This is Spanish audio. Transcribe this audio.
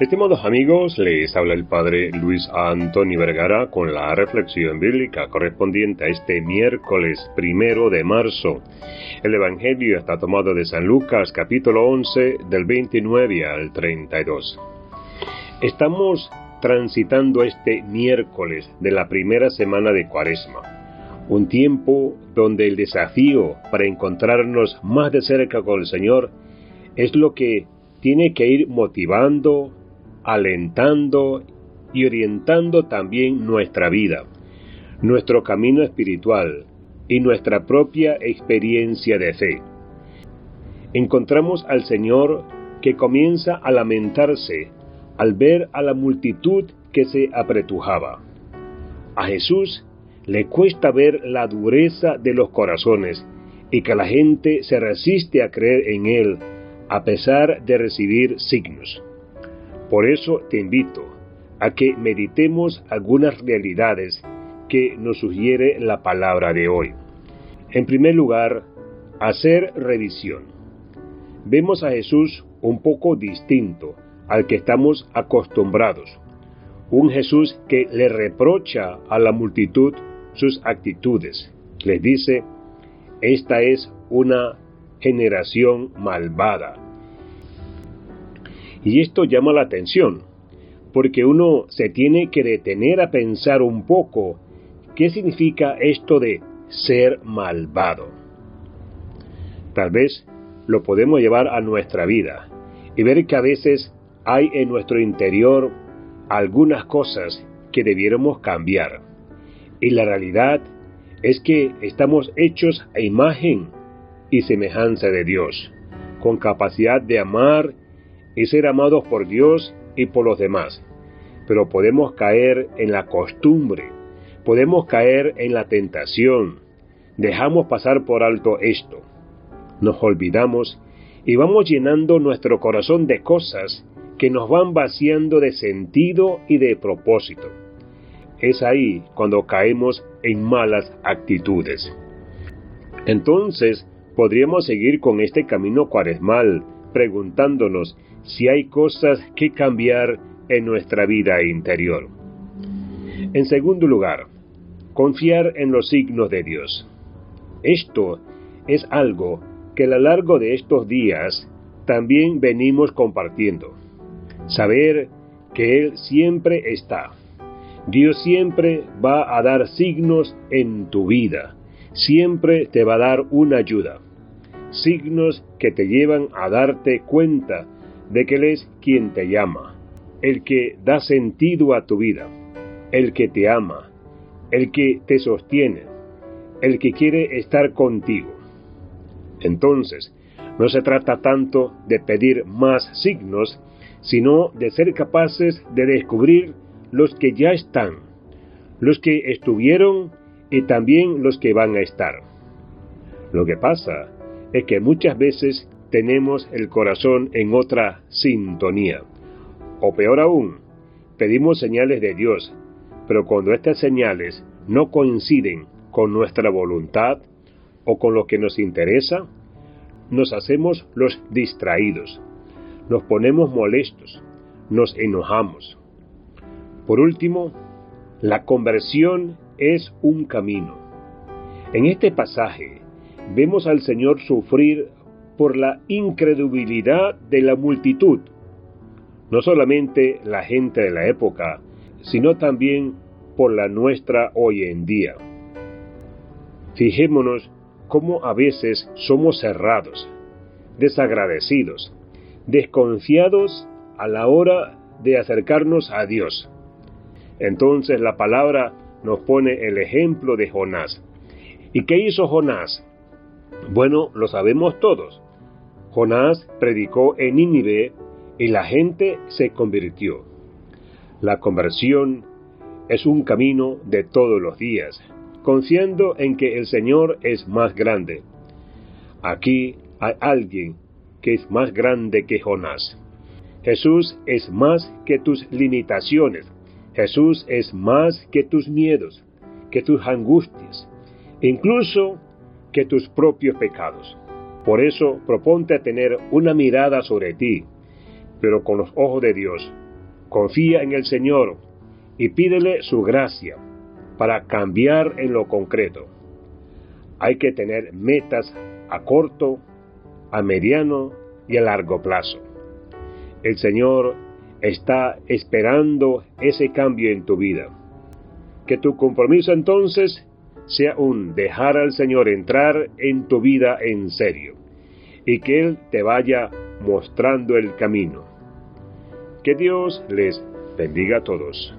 Estimados amigos, les habla el Padre Luis Antonio Vergara con la reflexión bíblica correspondiente a este miércoles primero de marzo. El Evangelio está tomado de San Lucas capítulo 11 del 29 al 32. Estamos transitando este miércoles de la primera semana de Cuaresma, un tiempo donde el desafío para encontrarnos más de cerca con el Señor es lo que tiene que ir motivando, alentando y orientando también nuestra vida, nuestro camino espiritual y nuestra propia experiencia de fe. Encontramos al Señor que comienza a lamentarse al ver a la multitud que se apretujaba. A Jesús le cuesta ver la dureza de los corazones y que la gente se resiste a creer en Él a pesar de recibir signos. Por eso te invito a que meditemos algunas realidades que nos sugiere la palabra de hoy. En primer lugar, hacer revisión. Vemos a Jesús un poco distinto al que estamos acostumbrados. Un Jesús que le reprocha a la multitud sus actitudes. Les dice, esta es una generación malvada y esto llama la atención, porque uno se tiene que detener a pensar un poco qué significa esto de ser malvado. Tal vez lo podemos llevar a nuestra vida y ver que a veces hay en nuestro interior algunas cosas que debiéramos cambiar. Y la realidad es que estamos hechos a imagen y semejanza de Dios, con capacidad de amar y ser amados por Dios y por los demás. Pero podemos caer en la costumbre, podemos caer en la tentación. Dejamos pasar por alto esto. Nos olvidamos y vamos llenando nuestro corazón de cosas que nos van vaciando de sentido y de propósito. Es ahí cuando caemos en malas actitudes. Entonces, podríamos seguir con este camino cuaresmal, preguntándonos si hay cosas que cambiar en nuestra vida interior. En segundo lugar, confiar en los signos de Dios. Esto es algo que a lo largo de estos días también venimos compartiendo. Saber que Él siempre está. Dios siempre va a dar signos en tu vida. Siempre te va a dar una ayuda. Signos que te llevan a darte cuenta de que Él es quien te llama, el que da sentido a tu vida, el que te ama, el que te sostiene, el que quiere estar contigo. Entonces, no se trata tanto de pedir más signos, sino de ser capaces de descubrir los que ya están, los que estuvieron y también los que van a estar. Lo que pasa es que muchas veces tenemos el corazón en otra sintonía. O peor aún, pedimos señales de Dios, pero cuando estas señales no coinciden con nuestra voluntad o con lo que nos interesa, nos hacemos los distraídos, nos ponemos molestos, nos enojamos. Por último, la conversión es un camino. En este pasaje vemos al Señor sufrir por la incredulidad de la multitud, no solamente la gente de la época, sino también por la nuestra hoy en día. Fijémonos cómo a veces somos cerrados, desagradecidos, desconfiados a la hora de acercarnos a Dios. Entonces la palabra nos pone el ejemplo de Jonás. ¿Y qué hizo Jonás? Bueno, lo sabemos todos. Jonás predicó en Nínive y la gente se convirtió. La conversión es un camino de todos los días, confiando en que el Señor es más grande. Aquí hay alguien que es más grande que Jonás. Jesús es más que tus limitaciones. Jesús es más que tus miedos, que tus angustias, incluso que tus propios pecados. Por eso proponte a tener una mirada sobre ti, pero con los ojos de Dios, Confía en el Señor y pídele su gracia para cambiar en lo concreto. Hay que tener metas a corto, a mediano y a largo plazo. El Señor está esperando ese cambio en tu vida. Que tu compromiso entonces sea un dejar al Señor entrar en tu vida en serio y que Él te vaya mostrando el camino. Que Dios les bendiga a todos.